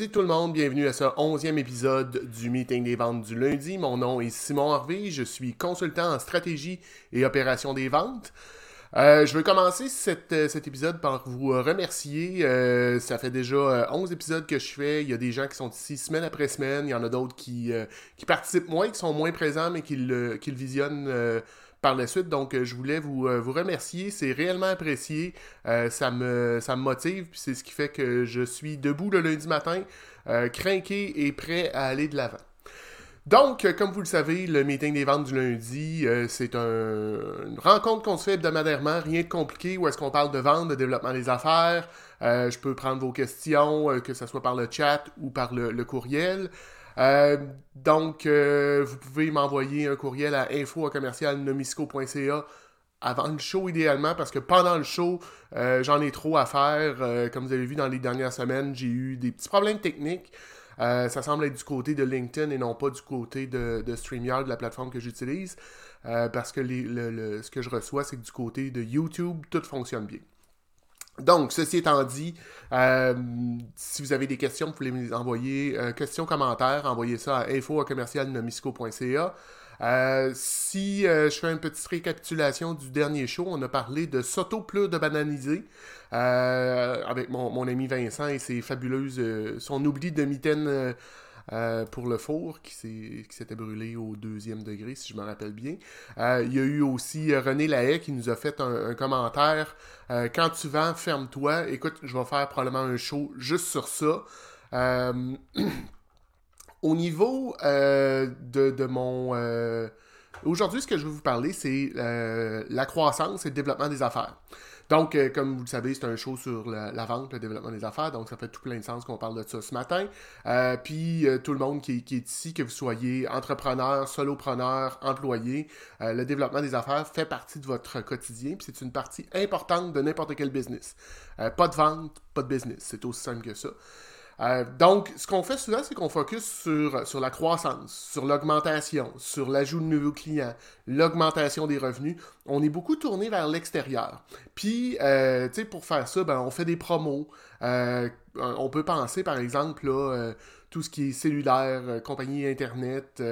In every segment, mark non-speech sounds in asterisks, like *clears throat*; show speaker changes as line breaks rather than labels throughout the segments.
Lundi tout le monde, bienvenue à ce onzième épisode du Meeting des ventes du lundi. Mon nom est Simon Harvey, je suis consultant en stratégie et opération des ventes. Euh, je vais commencer euh, cet épisode par vous remercier. Euh, ça fait déjà 11 épisodes que je fais. Il y a des gens qui sont ici semaine après semaine. Il y en a d'autres qui, qui participent moins, qui sont moins présents, mais qui le, qui le visionnent par la suite. Donc, euh, je voulais vous, euh, vous remercier. C'est réellement apprécié. Euh, ça, me, ça me motive. C'est ce qui fait que je suis debout le lundi matin, craqué et prêt à aller de l'avant. Donc, comme vous le savez, le meeting des ventes du lundi, c'est une rencontre qu'on se fait hebdomadairement, rien de compliqué, où est-ce qu'on parle de vente, de développement des affaires. je peux prendre vos questions, que ce soit par le chat ou par le courriel. Euh, donc, euh, vous pouvez m'envoyer un courriel à info.commercialnomisco.ca avant le show idéalement parce que pendant le show, euh, j'en ai trop à faire. comme vous avez vu dans les dernières semaines, j'ai eu des petits problèmes techniques. ça semble être du côté de LinkedIn et non pas du côté de, de StreamYard, la plateforme que j'utilise. parce que ce que je reçois, c'est que du côté de YouTube, tout fonctionne bien. Donc, ceci étant dit, euh, si vous avez des questions, vous pouvez me les envoyer. Euh, questions, commentaires, envoyez ça à info.commercialnomisco.ca. Euh, si je fais une petite récapitulation du dernier show, on a parlé de sauto de bananiser avec mon, ami Vincent et ses fabuleuses, son oubli de mitaine euh, pour le four qui s'était brûlé au deuxième degré, si je me rappelle bien. Euh, il y a eu aussi euh, René Lahaye qui nous a fait un, commentaire. quand tu vends, ferme-toi. Écoute, je vais faire probablement un show juste sur ça. *clears throat* au niveau de, de, mon... Aujourd'hui, ce que je vais vous parler, c'est la croissance et le développement des affaires. Donc, euh, comme vous le savez, c'est un show sur la, vente, le développement des affaires. Donc, ça fait tout plein de sens qu'on parle de ça ce matin. Euh, puis, euh, tout le monde qui, est ici, que vous soyez entrepreneur, solopreneur, employé, le développement des affaires fait partie de votre quotidien. Puis, c'est une partie importante de n'importe quel business. pas de vente, pas de business. C'est aussi simple que ça. Euh, donc, ce qu'on fait souvent, c'est qu'on focus sur, sur la croissance, sur l'augmentation, sur l'ajout de nouveaux clients, l'augmentation des revenus. On est beaucoup tourné vers l'extérieur. Puis, euh, tu sais, pour faire ça, ben, on fait des promos. Euh, on peut penser, par exemple, là, tout ce qui est cellulaire, compagnie Internet,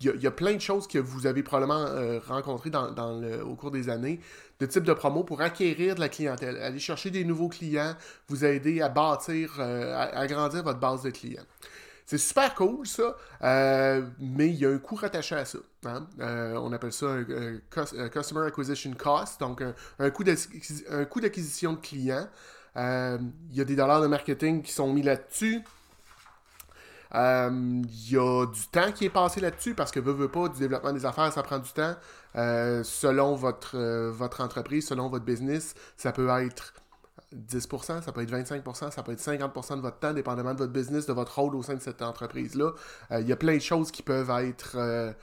il y, a plein de choses que vous avez probablement rencontrées dans, au cours des années, de type de promo pour acquérir de la clientèle, aller chercher des nouveaux clients, vous aider à bâtir, euh, à agrandir votre base de clients. C'est super cool, ça, euh, mais il y a un coût rattaché à ça. Hein. on appelle ça un, Customer Acquisition Cost, donc un, un coût d'acquisition de clients. Il y a des dollars de marketing qui sont mis là-dessus. Il euh, y a du temps qui est passé là-dessus parce que veut, veut pas, du développement des affaires, ça prend du temps. Euh, selon votre, euh, votre entreprise, selon votre business, ça peut être 10%, ça peut être 25%, ça peut être 50% de votre temps, dépendamment de votre business, de votre rôle au sein de cette entreprise-là. Il y a plein de choses qui peuvent être...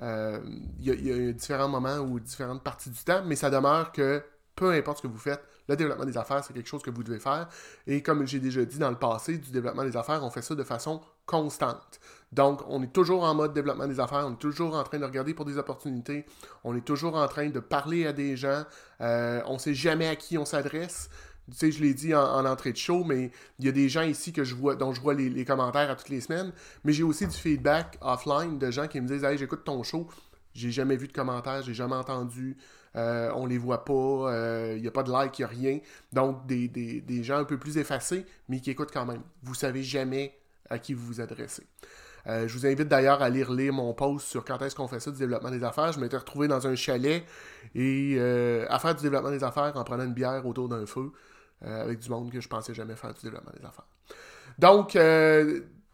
Il y, y, a différents moments ou différentes parties du temps, mais ça demeure que peu importe ce que vous faites, le développement des affaires, c'est quelque chose que vous devez faire. Et comme j'ai déjà dit dans le passé, du développement des affaires, on fait ça de façon constante. Donc, on est toujours en mode développement des affaires, on est toujours en train de regarder pour des opportunités, on est toujours en train de parler à des gens, euh, on ne sait jamais à qui on s'adresse. Tu sais, je l'ai dit en, entrée de show, mais il y a des gens ici que je vois, dont je vois les, les commentaires à toutes les semaines, mais j'ai aussi du feedback offline de gens qui me disent Hey, j'écoute ton show, j'ai jamais vu de commentaires, j'ai jamais entendu, euh, on les voit pas, il euh, n'y a pas de like, il n'y a rien. Donc, des, gens un peu plus effacés, mais qui écoutent quand même. Vous savez jamais à qui vous vous adressez. Euh, je vous invite d'ailleurs à lire, lire mon post sur quand est-ce qu'on fait ça du développement des affaires. Je m'étais retrouvé dans un chalet et à faire du développement des affaires en prenant une bière autour d'un feu avec du monde que je pensais jamais faire du développement des affaires. Donc,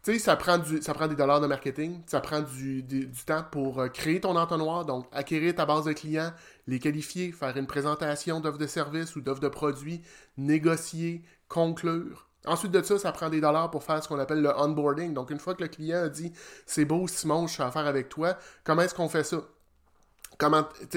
tu sais, ça prend, du, ça prend des dollars de marketing, ça prend du, temps pour euh, créer ton entonnoir, donc acquérir ta base de clients, les qualifier, faire une présentation d'offres de services ou d'offres de produits, négocier, conclure. Ensuite de ça, ça prend des dollars pour faire ce qu'on appelle le onboarding. Donc, une fois que le client a dit c'est beau, Simon, je suis à faire avec toi, comment est-ce qu'on fait ça?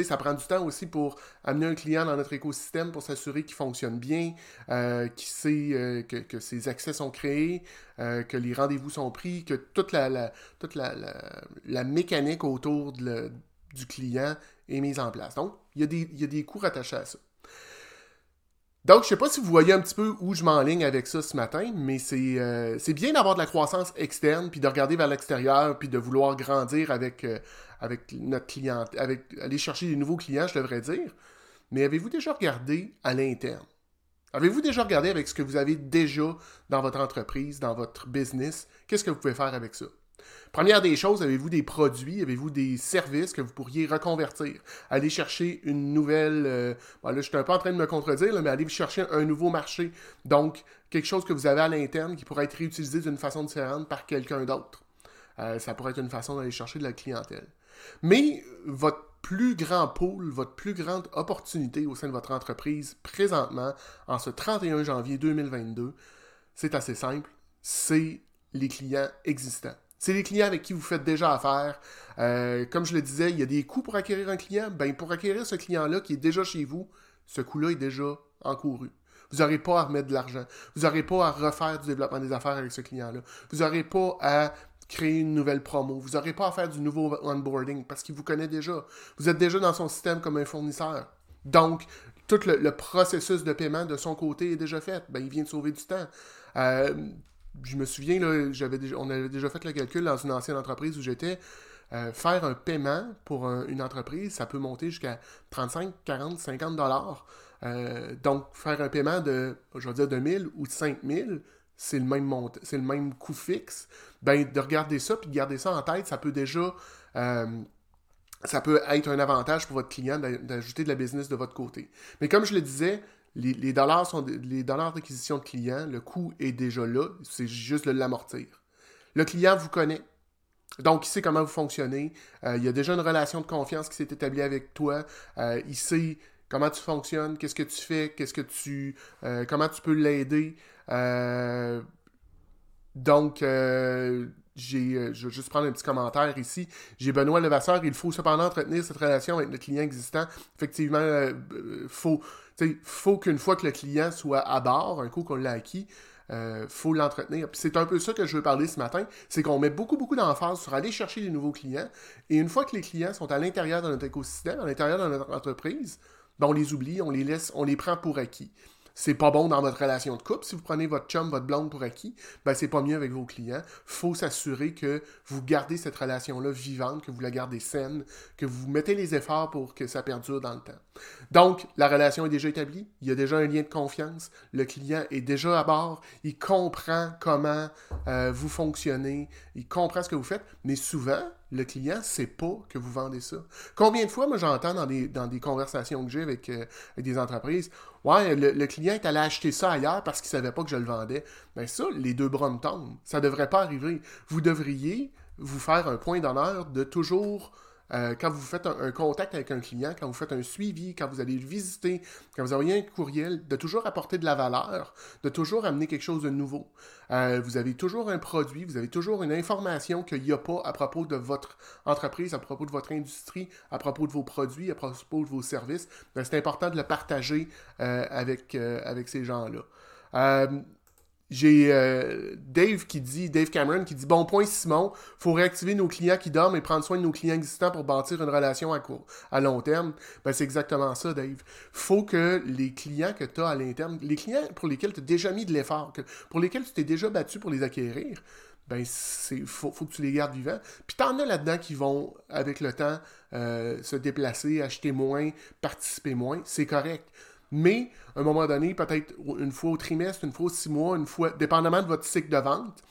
Ça prend du temps aussi pour amener un client dans notre écosystème pour s'assurer qu'il fonctionne bien, euh, qu'il sait euh, que, ses accès sont créés, euh, que les rendez-vous sont pris, que toute la, toute la, mécanique autour du client est mise en place. Donc, il y, a des, il y a des coûts rattachés à ça. Donc, je sais pas si vous voyez un petit peu où je m'enligne avec ça ce matin, mais c'est bien d'avoir de la croissance externe, puis de regarder vers l'extérieur, puis de vouloir grandir avec, avec notre client, avec aller chercher des nouveaux clients, je devrais dire. Mais avez-vous déjà regardé à l'interne? Avez-vous déjà regardé avec ce que vous avez déjà dans votre entreprise, dans votre business? Qu'est-ce que vous pouvez faire avec ça? Première des choses, avez-vous des produits, avez-vous des services que vous pourriez reconvertir? Aller chercher une nouvelle... Euh, là, je suis un peu en train de me contredire, mais aller chercher un nouveau marché. Donc, quelque chose que vous avez à l'interne qui pourrait être réutilisé d'une façon différente par quelqu'un d'autre. Euh, ça pourrait être une façon d'aller chercher de la clientèle. Mais votre plus grand pôle, votre plus grande opportunité au sein de votre entreprise présentement, en ce 31 janvier 2022, c'est assez simple, c'est les clients existants. C'est les clients avec qui vous faites déjà affaire. Euh, comme je le disais, il y a des coûts pour acquérir un client. Ben, pour acquérir ce client-là qui est déjà chez vous, ce coût-là est déjà encouru. Vous n'aurez pas à remettre de l'argent. Vous n'aurez pas à refaire du développement des affaires avec ce client-là. Vous n'aurez pas à créer une nouvelle promo. Vous n'aurez pas à faire du nouveau onboarding parce qu'il vous connaît déjà. Vous êtes déjà dans son système comme un fournisseur. Donc, tout le, processus de paiement de son côté est déjà fait. Ben, il vient de sauver du temps. Euh, je me souviens, on avait déjà fait le calcul dans une ancienne entreprise où j'étais. Euh, faire un paiement pour une entreprise, ça peut monter jusqu'à 35, 40, 50 dollars. Euh, donc, faire un paiement de, je vais de 1000 ou de 5000, c'est le même c'est le même coût fixe. Ben, de regarder ça puis de garder ça en tête, ça peut déjà. Euh, ça peut être un avantage pour votre client d'ajouter de la business de votre côté. Mais comme je le disais, les, dollars sont les dollars d'acquisition de clients, le coût est déjà là, c'est juste de l'amortir. Le client vous connaît, donc il sait comment vous fonctionnez, euh, il y a déjà une relation de confiance qui s'est établie avec toi, euh, il sait comment tu fonctionnes, qu'est-ce que tu fais, qu'est-ce que tu, euh, comment tu peux l'aider? donc j'ai, je vais juste prendre un petit commentaire ici. J'ai Benoît Levasseur. Il faut cependant entretenir cette relation avec le client existant. Effectivement, il faut, faut qu'une fois que le client soit à bord, un coup qu'on l'a acquis, euh, faut l'entretenir. c'est un peu ça que je veux parler ce matin, c'est qu'on met beaucoup, beaucoup d'emphase sur aller chercher des nouveaux clients. Et une fois que les clients sont à l'intérieur de notre écosystème, à l'intérieur de notre entreprise, ben on les oublie, on les laisse, on les prend pour acquis c'est pas bon dans votre relation de couple. Si vous prenez votre chum, votre blonde pour acquis, ben c'est pas mieux avec vos clients. faut s'assurer que vous gardez cette relation-là vivante, que vous la gardez saine, que vous mettez les efforts pour que ça perdure dans le temps. Donc, la relation est déjà établie, il y a déjà un lien de confiance, le client est déjà à bord, il comprend comment euh, vous fonctionnez, il comprend ce que vous faites, mais souvent, le client ne sait pas que vous vendez ça. Combien de fois, moi, j'entends dans des, conversations que j'ai avec, euh, des entreprises, ouais, le, client est allé acheter ça ailleurs parce qu'il ne savait pas que je le vendais. Bien ça, les deux bras me tombent. Ça ne devrait pas arriver. Vous devriez vous faire un point d'honneur de toujours euh, quand vous faites un, contact avec un client, quand vous faites un suivi, quand vous allez le visiter, quand vous envoyez un courriel, de toujours apporter de la valeur, de toujours amener quelque chose de nouveau. Euh, vous avez toujours un produit, vous avez toujours une information qu'il n'y a pas à propos de votre entreprise, à propos de votre industrie, à propos de vos produits, à propos de vos services. Ben, c'est important de le partager euh, avec, avec ces gens-là. J'ai euh, Dave qui dit, Dave Cameron qui dit Bon point, Simon, faut réactiver nos clients qui dorment et prendre soin de nos clients existants pour bâtir une relation à court, à long terme. Ben, c'est exactement ça, Dave. faut que les clients que tu as à l'interne, les clients pour lesquels tu as déjà mis de l'effort, pour lesquels tu t'es déjà battu pour les acquérir, ben c'est faut, que tu les gardes vivants. Puis t'en as là-dedans qui vont, avec le temps, euh, se déplacer, acheter moins, participer moins. C'est correct. Mais, à un moment donné, peut-être une fois au trimestre, une fois au six mois, une fois, dépendamment de votre cycle de vente,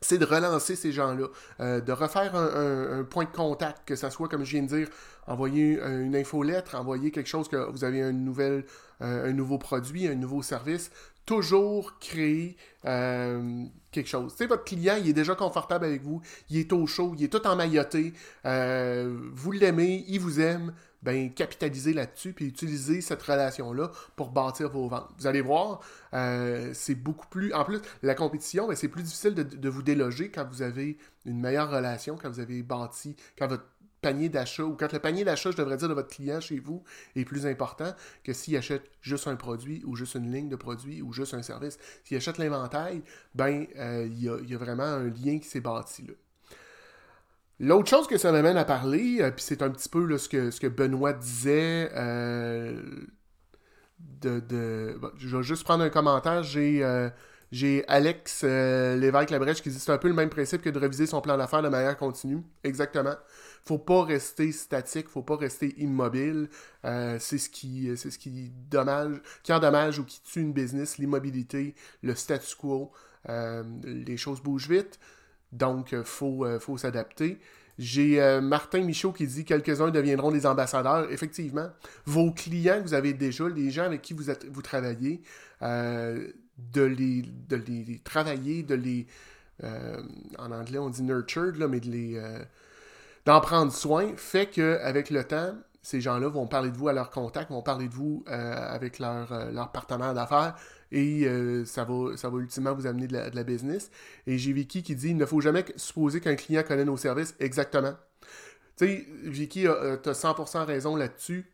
c'est de relancer ces gens-là, euh, de refaire un, point de contact, que ce soit, comme je viens de dire, envoyer une infolettre, envoyer quelque chose que vous avez nouvelle, euh, un nouveau produit, un nouveau service, toujours créer euh, quelque chose. Tu sais, votre client, il est déjà confortable avec vous, il est au chaud, il est tout emmailloté, vous l'aimez, il vous aime, ben, capitaliser là-dessus puis utiliser cette relation-là pour bâtir vos ventes. Vous allez voir, euh, c'est beaucoup plus. En plus, la compétition, ben, c'est plus difficile de, vous déloger quand vous avez une meilleure relation, quand vous avez bâti, quand votre panier d'achat, ou quand le panier d'achat, je devrais dire, de votre client chez vous est plus important que s'il achète juste un produit ou juste une ligne de produits ou juste un service. S'il achète l'inventaire, ben, euh, il y, a vraiment un lien qui s'est bâti là. L'autre chose que ça m'amène à parler, euh, puis c'est un petit peu ce, que, Benoît disait, euh, de, je vais juste prendre un commentaire. J'ai j'ai Alex euh, Lévesque-Labrèche qui dit c'est un peu le même principe que de réviser son plan d'affaires de manière continue. Exactement. Faut pas rester statique, faut pas rester immobile. Euh, c'est ce qui c'est ce qui dommage, qui endommage ou qui tue une business, l'immobilité, le statu quo. Euh, les choses bougent vite, donc faut, faut s'adapter. J'ai Martin Michaud qui dit quelques-uns deviendront des ambassadeurs. Effectivement, vos clients que vous avez déjà, les gens avec qui vous, êtes, vous travaillez, de les, de les travailler, de les. Euh, en anglais, on dit nurtured, là, mais de les. Euh, d'en prendre soin, fait qu'avec le temps, ces gens-là vont parler de vous à leur contact, vont parler de vous euh, avec leur, leur partenaire d'affaires et ça, va, ça va ultimement vous amener de la, business. Et j'ai Vicky qui dit il ne faut jamais supposer qu'un client connaît nos services. Exactement. Tu sais, Vicky, tu as 100% raison là-dessus.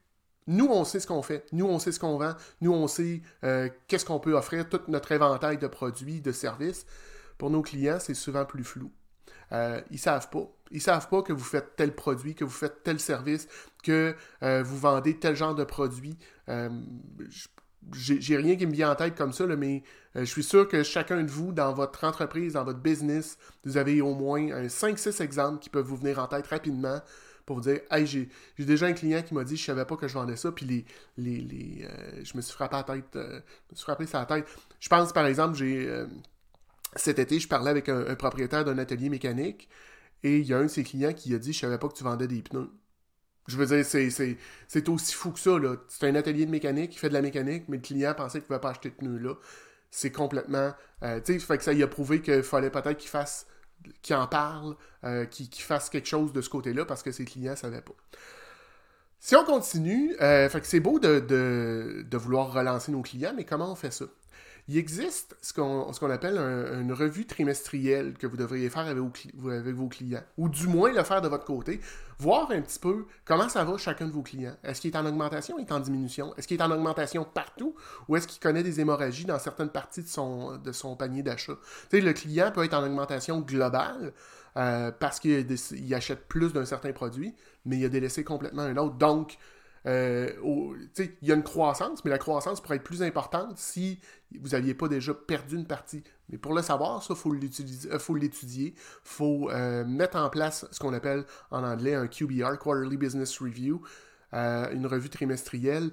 Nous, on sait ce qu'on fait. Nous, on sait ce qu'on vend. Nous, on sait euh, qu'est-ce qu'on peut offrir, tout notre éventail de produits, de services. Pour nos clients, c'est souvent plus flou. Euh, ils savent pas. Ils savent pas que vous faites tel produit, que vous faites tel service, que euh, vous vendez tel genre de produit. Euh, j'ai rien qui me vient en tête comme ça, mais je suis sûr que chacun de vous, dans votre entreprise, dans votre business, vous avez au moins 5-6 exemples qui peuvent vous venir en tête rapidement pour vous dire Hey, j'ai déjà un client qui m'a dit je savais pas que je vendais ça, puis les, les, euh, je me suis frappé la tête, euh, je me suis frappé sa tête. Je pense par exemple, j'ai euh, cet été, je parlais avec un, propriétaire d'un atelier mécanique et il y a un de ses clients qui a dit Je savais pas que tu vendais des pneus. Je veux dire, c'est aussi fou que ça. C'est un atelier de mécanique, qui fait de la mécanique, mais le client pensait qu'il ne pouvait pas acheter de pneus là. C'est complètement. tu sais, fait que ça il a prouvé qu'il fallait peut-être qu'il fasse qui en parle, euh, qui, qui, fasse quelque chose de ce côté-là parce que ses clients ne savaient pas. Si on continue, euh, que c'est beau de, vouloir relancer nos clients, mais comment on fait ça? Il existe ce qu'on appelle une revue trimestrielle que vous devriez faire avec vos, clients, ou du moins le faire de votre côté, voir un petit peu comment ça va chacun de vos clients. Est-ce qu'il est en augmentation est en diminution? Est-ce qu'il est en augmentation partout ou est-ce qu'il connaît des hémorragies dans certaines parties de son, de son panier d'achat? Le client peut être en augmentation globale, euh, parce qu'il achète plus d'un certain produit, mais il a délaissé complètement un autre. Donc, euh, il y a une croissance, mais la croissance pourrait être plus importante si vous n'aviez pas déjà perdu une partie. Mais pour le savoir, ça, il faut l'étudier. Il faut euh, mettre en place ce qu'on appelle en anglais un QBR, Quarterly Business Review, euh, une revue trimestrielle,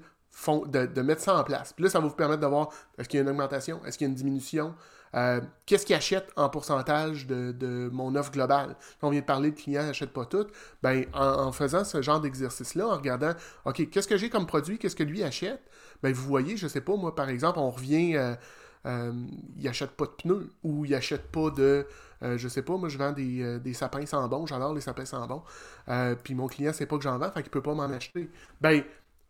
de, mettre ça en place. Puis là, ça va vous permettre de voir est-ce qu'il y a une augmentation, est-ce qu'il y a une diminution, euh, qu'est-ce qu'il achète en pourcentage de, mon offre globale? on vient de parler de clients n'achètent pas tout. Ben, en, faisant ce genre d'exercice-là, en regardant, OK, qu'est-ce que j'ai comme produit, qu'est-ce que lui achète? Ben, vous voyez, je sais pas, moi, par exemple, on revient, euh, euh, il achète pas de pneus ou il achète pas de, je sais pas, moi, je vends des, sapins sans bon, j'adore les sapins sans bon, puis mon client sait pas que j'en vends, fait qu'il peut pas m'en acheter. Ben,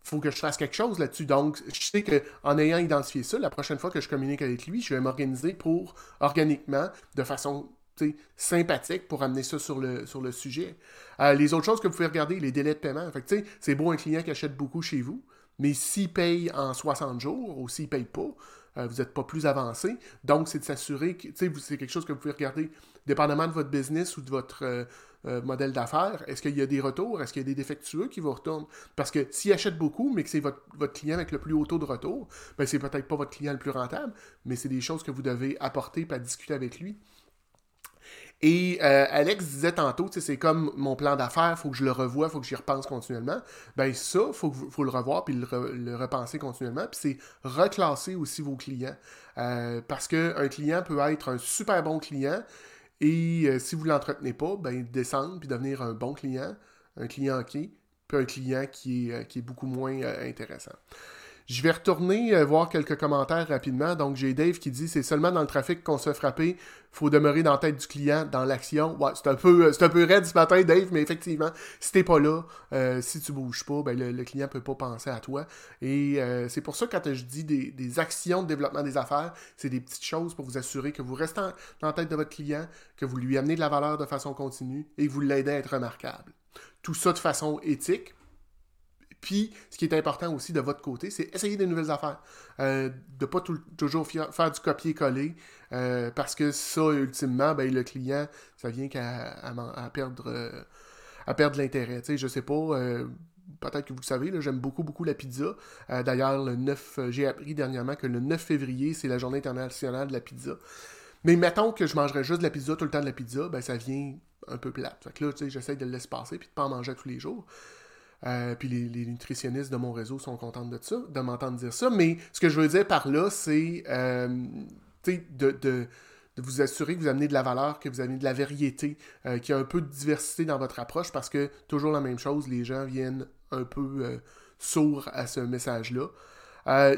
faut que je fasse quelque chose là-dessus. Donc, je sais qu'en ayant identifié ça, la prochaine fois que je communique avec lui, je vais m'organiser pour, organiquement, de façon sympathique, pour amener ça sur le, sur le sujet. Euh, les autres choses que vous pouvez regarder, les délais de paiement. Fait c'est beau un client qui achète beaucoup chez vous, mais s'il paye en 60 jours ou s'il paye pas, euh, vous n'êtes pas plus avancé. Donc, c'est de s'assurer que c'est quelque chose que vous pouvez regarder dépendamment de votre business ou de votre euh, euh, modèle d'affaires. Est-ce qu'il y a des retours? Est-ce qu'il y a des défectueux qui vous retournent? Parce que s'il achète beaucoup, mais que c'est votre, client avec le plus haut taux de retour, ben c'est peut-être pas votre client le plus rentable, mais c'est des choses que vous devez apporter et discuter avec lui. Et euh, Alex disait tantôt, c'est comme mon plan d'affaires, faut que je le revoie, faut que j'y repense continuellement. Ben ça, faut, faut, le revoir puis le, repenser continuellement. Puis c'est reclasser aussi vos clients. Euh, parce qu'un client peut être un super bon client et euh, si vous ne l'entretenez pas, ben descendre puis devenir un bon client, un client OK, puis un client qui est beaucoup moins intéressant. Je vais retourner euh, voir quelques commentaires rapidement. Donc, j'ai Dave qui dit c'est seulement dans le trafic qu'on se fait frapper. faut demeurer dans la tête du client, dans l'action. Ouais, c'est un peu euh, c'est un peu raide ce matin, Dave, mais effectivement, si t'es pas là, euh, si tu bouges pas, ben le, client peut pas penser à toi. Et c'est pour ça que quand je dis des, actions de développement des affaires, c'est des petites choses pour vous assurer que vous restez dans la tête de votre client, que vous lui amenez de la valeur de façon continue et que vous l'aidez à être remarquable. Tout ça de façon éthique, puis, ce qui est important aussi de votre côté, c'est essayer des nouvelles affaires. Euh, de ne pas toujours faire du copier-coller, euh, parce que ça, ultimement, ben, le client, ça vient qu'à à, perdre, à perdre l'intérêt. Je sais pas, euh, peut-être que vous le savez, j'aime beaucoup, beaucoup la pizza. D'ailleurs, le 9, j'ai appris dernièrement que le 9 février, c'est la journée internationale de la pizza. Mais mettons que je mangerais juste de la pizza tout le temps de la pizza, ben ça vient un peu plate. Fait là, tu sais, j'essaie de le laisser passer puis de pas en manger tous les jours. Euh, puis les, nutritionnistes de mon réseau sont contents de ça, de m'entendre dire ça. Mais ce que je veux dire par là, c'est euh, de, vous assurer que vous amenez de la valeur, que vous amenez de la variété, euh, qu'il y a un peu de diversité dans votre approche, parce que toujours la même chose, les gens viennent un peu sourds à ce message-là.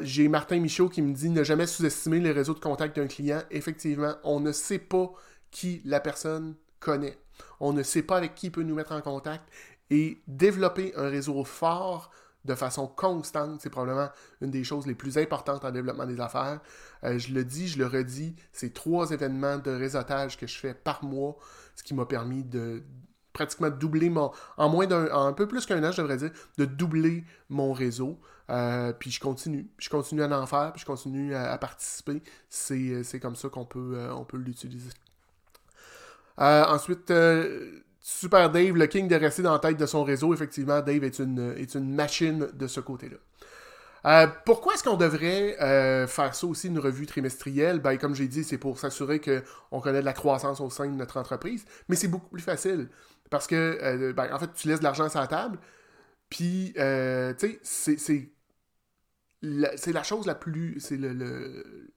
J'ai Martin Michaud qui me dit ne jamais sous-estimer les réseaux de contact d'un client. Effectivement, on ne sait pas qui la personne connaît. On ne sait pas avec qui il peut nous mettre en contact. Et développer un réseau fort de façon constante, c'est probablement une des choses les plus importantes en développement des affaires. Euh, je le dis, je le redis, c'est trois événements de réseautage que je fais par mois, ce qui m'a permis de pratiquement doubler mon... En moins d'un... un peu plus qu'un an, je devrais dire, de doubler mon réseau. Euh, puis je continue. Je continue à en faire, puis je continue à, participer. C'est comme ça qu'on peut, euh, on peut l'utiliser. ensuite Super Dave, le king de rester dans la tête de son réseau. Effectivement, Dave est une, machine de ce côté-là. Euh, pourquoi est-ce qu'on devrait euh, faire ça aussi, une revue trimestrielle? Ben, comme j'ai dit, c'est pour s'assurer qu'on connaît de la croissance au sein de notre entreprise, mais c'est beaucoup plus facile. Parce que, euh, ben, en fait, tu laisses de l'argent sur la table, puis, tu sais, c'est la, la chose la plus... C'est le, le,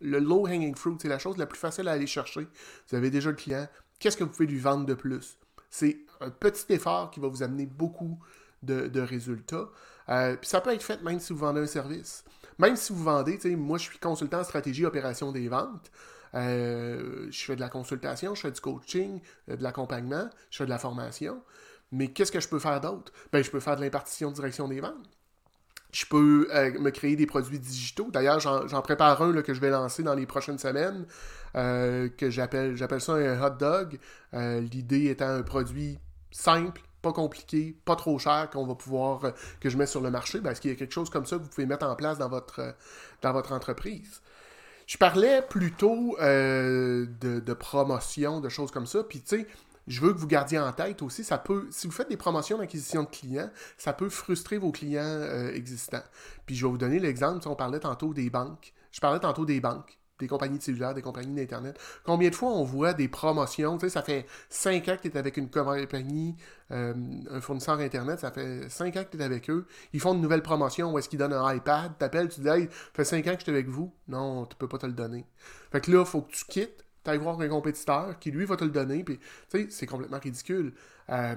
le low-hanging fruit, c'est la chose la plus facile à aller chercher. Vous avez déjà le client, qu'est-ce que vous pouvez lui vendre de plus? C'est un petit effort qui va vous amener beaucoup de, résultats. Euh, puis ça peut être fait même si vous vendez un service. Même si vous vendez, moi je suis consultant en stratégie opération des ventes. Euh, je fais de la consultation, je fais du coaching, euh, de l'accompagnement, je fais de la formation. Mais qu'est-ce que je peux faire d'autre? Ben, je peux faire de l'impartition de direction des ventes. Je peux euh, me créer des produits digitaux. D'ailleurs, j'en prépare un que je vais lancer dans les prochaines semaines, euh, que j'appelle ça un hot dog. Euh, l'idée étant un produit simple, pas compliqué, pas trop cher qu'on va pouvoir que je mets sur le marché. Est-ce qu'il y a quelque chose comme ça que vous pouvez mettre en place dans votre, dans votre entreprise? Je parlais plutôt de, de, promotion, de choses comme ça. Puis, tu sais, je veux que vous gardiez en tête aussi, ça peut, si vous faites des promotions d'acquisition de clients, ça peut frustrer vos clients euh, existants. Puis je vais vous donner l'exemple, on parlait tantôt des banques. Je parlais tantôt des banques, des compagnies de cellulaire, des compagnies d'Internet. Combien de fois on voit des promotions, tu sais, ça fait 5 ans que tu es avec une compagnie, euh, un fournisseur Internet, ça fait 5 ans que tu es avec eux. Ils font une nouvelle promotion où est-ce qu'ils donnent un iPad, t'appelles, tu dis, hey, ça fait 5 ans que je suis avec vous. Non, tu peux pas te le donner. Fait que là, il faut que tu quittes t'ailles voir un compétiteur qui lui va te le donner, puis tu sais, c'est complètement ridicule. Euh,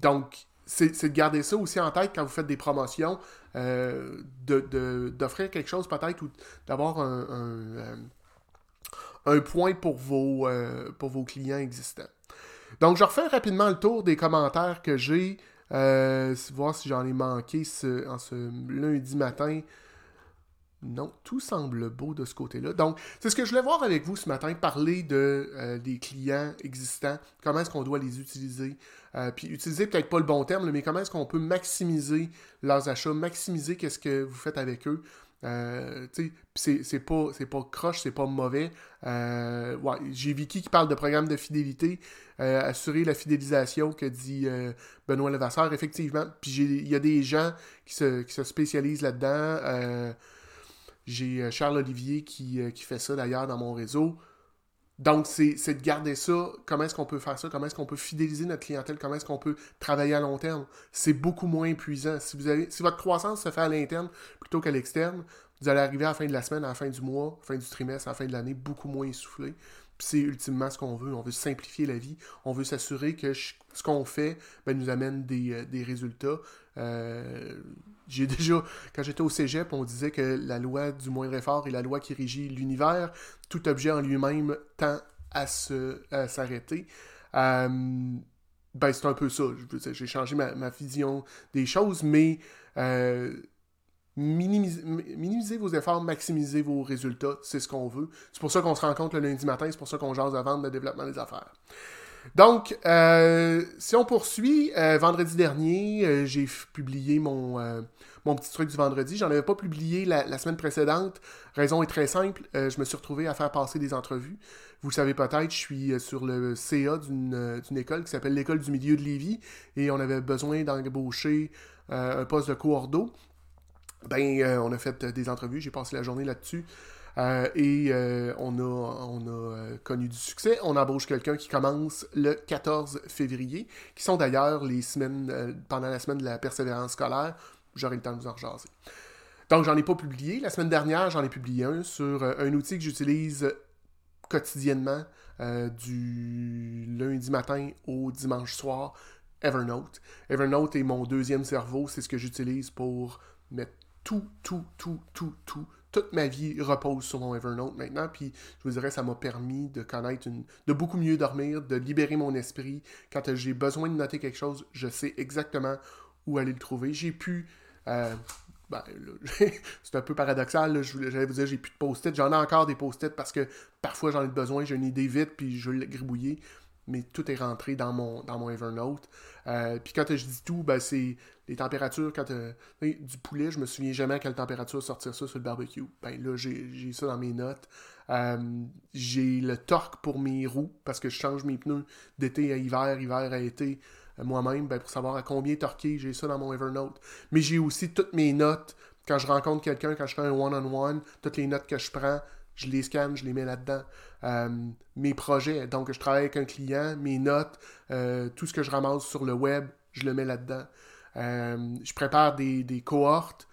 donc, c'est de garder ça aussi en tête quand vous faites des promotions, euh, d'offrir quelque chose peut-être ou d'avoir un, un, euh, point pour vos, pour vos clients existants. Donc, je refais rapidement le tour des commentaires que j'ai, voir si j'en ai manqué en ce lundi matin. Non, tout semble beau de ce côté-là. Donc, c'est ce que je voulais voir avec vous ce matin, parler euh, des clients existants, comment est-ce qu'on doit les utiliser, euh, puis utiliser peut-être pas le bon terme, mais comment est-ce qu'on peut maximiser leurs achats, maximiser qu'est-ce que vous faites avec eux. Euh, c'est pas, pas croche, c'est pas mauvais. Ouais, J'ai Vicky qui parle de programme de fidélité, assurer la fidélisation que dit Benoît Levasseur, effectivement. Puis il y a des gens qui se spécialisent là-dedans. J'ai euh, Charles Olivier euh, qui, fait ça d'ailleurs dans mon réseau. Donc, c'est de garder ça. Comment est-ce qu'on peut faire ça? Comment est-ce qu'on peut fidéliser notre clientèle? Comment est-ce qu'on peut travailler à long terme? C'est beaucoup moins épuisant. Si, vous avez, si votre croissance se fait à l'interne plutôt qu'à l'externe, vous allez arriver à la fin de la semaine, à la fin du mois, à la fin du trimestre, à la fin de l'année, beaucoup moins essoufflé. C'est ultimement ce qu'on veut. On veut simplifier la vie. On veut s'assurer que ce qu'on fait ben, nous amène des, euh, résultats. Euh, j'ai *laughs* déjà, quand j'étais au cégep, on disait que la loi du moindre effort est la loi qui régit l'univers. Tout objet en lui-même tend à s'arrêter. Euh, ben, c'est un peu ça. J'ai changé ma, vision des choses, mais minimiser, vos efforts, maximiser vos résultats, c'est ce qu'on veut. C'est pour ça qu'on se rencontre le lundi matin, c'est pour ça qu'on jase à vendre le développement des affaires. Donc, euh, si on poursuit, euh, vendredi dernier, euh, j'ai publié mon, mon petit truc du vendredi. J'en avais pas publié la, semaine précédente. Raison est très simple. je me suis retrouvé à faire passer des entrevues. Vous le savez peut-être, je suis sur le CA d'une école qui s'appelle l'École du milieu de Lévis et on avait besoin d'embaucher un poste de coordo. Ben, on a fait des entrevues. J'ai passé la journée là-dessus. Euh, et euh, on a, on a euh, connu du succès. On embauche quelqu'un qui commence le 14 février, qui sont d'ailleurs les semaines, pendant la semaine de la persévérance scolaire. J'aurai le temps de vous en rejaser. Donc, j'en ai pas publié. La semaine dernière, j'en ai publié un sur un outil que j'utilise quotidiennement du lundi matin au dimanche soir, Evernote. Evernote est mon deuxième cerveau. C'est ce que j'utilise pour mettre tout, tout, tout, tout, tout toute ma vie repose sur mon Evernote maintenant. Puis je vous dirais, ça m'a permis de connaître une. de beaucoup mieux dormir, de libérer mon esprit. Quand j'ai besoin de noter quelque chose, je sais exactement où aller le trouver. J'ai pu. Euh, ben, *laughs* c'est un peu paradoxal, j'allais vous dire, j'ai plus de post-it. J'en ai encore des post-it parce que parfois j'en ai besoin, j'ai une idée vite, puis je veux le gribouiller mais tout est rentré dans mon, dans mon Evernote. Euh, puis quand je dis tout, ben, c'est les températures. Quand du poulet, je me souviens jamais à quelle température sortir ça sur le barbecue. Ben là, j'ai ça dans mes notes. Euh, j'ai le torque pour mes roues parce que je change mes pneus d'été à hiver, hiver à été euh, moi-même ben, pour savoir à combien torquer. J'ai ça dans mon Evernote. Mais j'ai aussi toutes mes notes quand je rencontre quelqu'un, quand je fais un one-on-one, toutes les notes que je prends, je les scanne, je les mets là-dedans. Euh, mes projets, donc je travaille avec un client, mes notes, euh, tout ce que je ramasse sur le web, je le mets là-dedans. Euh, je prépare des, cohortes,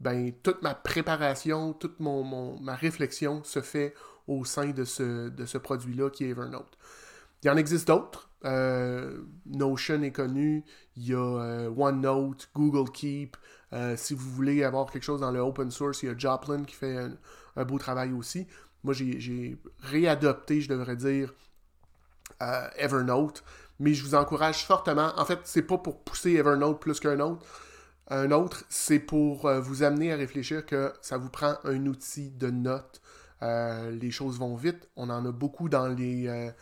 ben, toute ma préparation, toute mon, ma réflexion se fait au sein de ce, de ce produit-là qui est Evernote. Il y en existe d'autres. Notion est connu. Il y a OneNote, Google Keep. si vous voulez avoir quelque chose dans le open source, il y a Joplin qui fait un beau travail aussi. Moi, j'ai réadopté, je devrais dire, euh, Evernote, mais je vous encourage fortement. En fait, c'est pas pour pousser Evernote plus qu'un autre. Un autre, c'est pour euh, vous amener à réfléchir que ça vous prend un outil de notes. Euh, les choses vont vite. On en a beaucoup dans les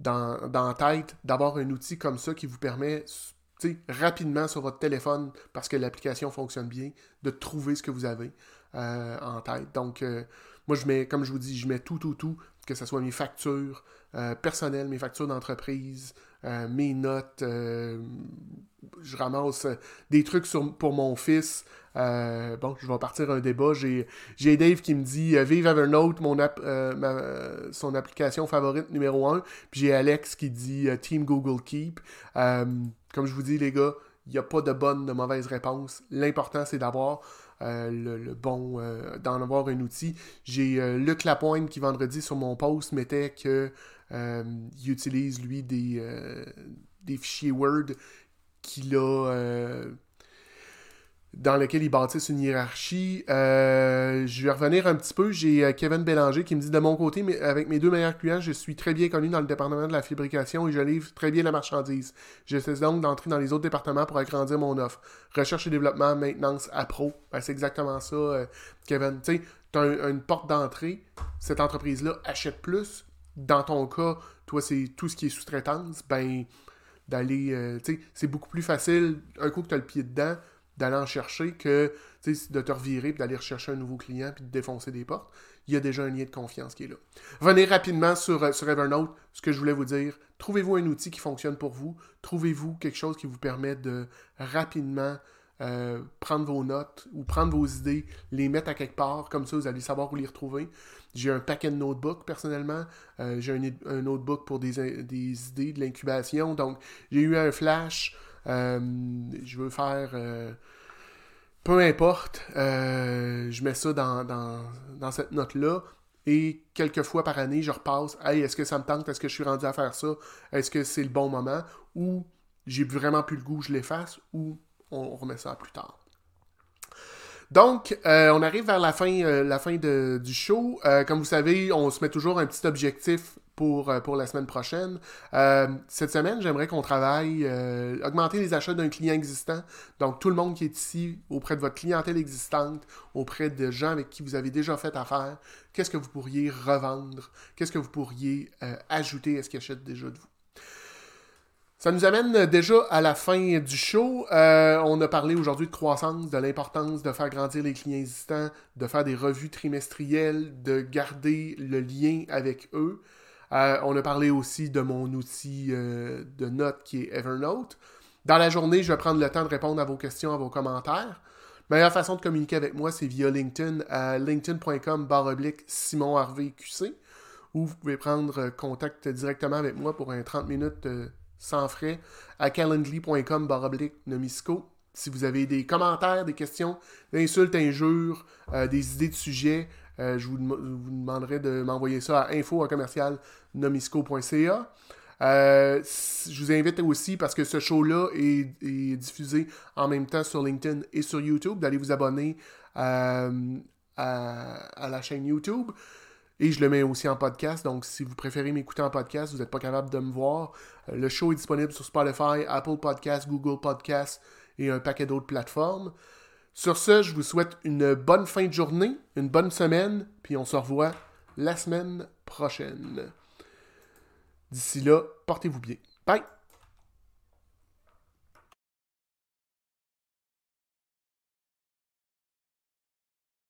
dans, dans la tête d'avoir un outil comme ça qui vous permet rapidement sur votre téléphone, parce que l'application fonctionne bien, de trouver ce que vous avez en tête. Donc, moi, je mets, comme je vous dis, je mets tout, tout, tout, que ce soit mes factures euh, personnelles, mes factures d'entreprise, euh, mes notes. Euh, je ramasse des trucs pour mon fils. bon, je vais partir un débat. J'ai, Dave qui me dit Vive Evernote, mon son application favorite numéro 1. Puis j'ai Alex qui dit Team Google Keep. comme je vous dis, les gars, il n'y a pas de bonne, de mauvaise réponse. L'important, c'est d'avoir euh, le, bon, euh, d'en avoir un outil. J'ai euh, Luc Lapointe qui vendredi sur mon post mettait que il utilise lui des, des fichiers Word qu'il a dans lequel ils bâtissent une hiérarchie. Euh, je vais revenir un petit peu. J'ai euh, Kevin Bélanger qui me dit de mon côté, mais avec mes deux meilleurs clients, je suis très bien connu dans le département de la fabrication et je livre très bien la marchandise. J'essaie donc d'entrer dans les autres départements pour agrandir mon offre. Recherche et développement, maintenance, à pro. Ben, c'est exactement ça, euh, Kevin. Tu sais, tu as une porte d'entrée. Cette entreprise-là achète plus. Dans ton cas, toi, c'est tout ce qui est sous-traitance. Ben, d'aller. tu sais, c'est beaucoup plus facile, un coup que tu as le pied dedans d'aller en chercher que de te revirer et d'aller rechercher un nouveau client puis de défoncer des portes. Il y a déjà un lien de confiance qui est là. Venez rapidement sur, euh, sur Evernote. Ce que je voulais vous dire, trouvez-vous un outil qui fonctionne pour vous? Trouvez-vous quelque chose qui vous permet de rapidement euh, prendre vos notes ou prendre vos idées, les mettre à quelque part? Comme ça, vous allez savoir où les retrouver. J'ai un paquet de notebooks personnellement. Euh, j'ai un, notebook pour des, des idées, de l'incubation. Donc, j'ai eu un flash. Euh, je veux faire. Euh, peu importe, euh, je mets ça dans, cette note-là. Et quelques fois par année, je repasse. Hey, est-ce que ça me tente? Est-ce que je suis rendu à faire ça? Est-ce que c'est le bon moment? Ou j'ai vraiment plus le goût, je l'efface? Ou on remet ça plus tard. Donc, on arrive vers la fin, la fin du show. comme vous savez, on se met toujours un petit objectif pour, euh, pour la semaine prochaine. Euh, cette semaine, j'aimerais qu'on travaille, euh, augmenter les achats d'un client existant. Donc, tout le monde qui est ici, auprès de votre clientèle existante, auprès de gens avec qui vous avez déjà fait affaire, qu'est-ce que vous pourriez revendre? Qu'est-ce que vous pourriez ajouter à ce qu'ils achètent déjà de vous? Ça nous amène déjà à la fin du show. On a parlé aujourd'hui de croissance, de l'importance de faire grandir les clients existants, de faire des revues trimestrielles, de garder le lien avec eux. Euh, on a parlé aussi de mon outil euh, de notes qui est Evernote. Dans la journée, je vais prendre le temps de répondre à vos questions, à vos commentaires. La meilleure façon de communiquer avec moi, c'est via LinkedIn à linkedin.com Simon Harvey QC, ou vous pouvez prendre contact directement avec moi pour un 30 minutes sans frais à calendly.com nomisco. Si vous avez des commentaires, des questions, des insultes, injures, euh, des idées de sujets, euh, je vous, demanderai de m'envoyer ça à info. Euh, je vous invite aussi, parce que ce show-là est, diffusé en même temps sur LinkedIn et sur YouTube, d'aller vous abonner à, la chaîne YouTube. Et je le mets aussi en podcast. Donc, si vous préférez m'écouter en podcast, vous n'êtes pas capable de me voir. Euh, le show est disponible sur Spotify, Apple Podcasts, Google Podcasts et un paquet d'autres plateformes. Sur ce, je vous souhaite une bonne fin de journée, une bonne semaine, puis on se revoit la semaine prochaine. D'ici là, portez-vous bien. Bye!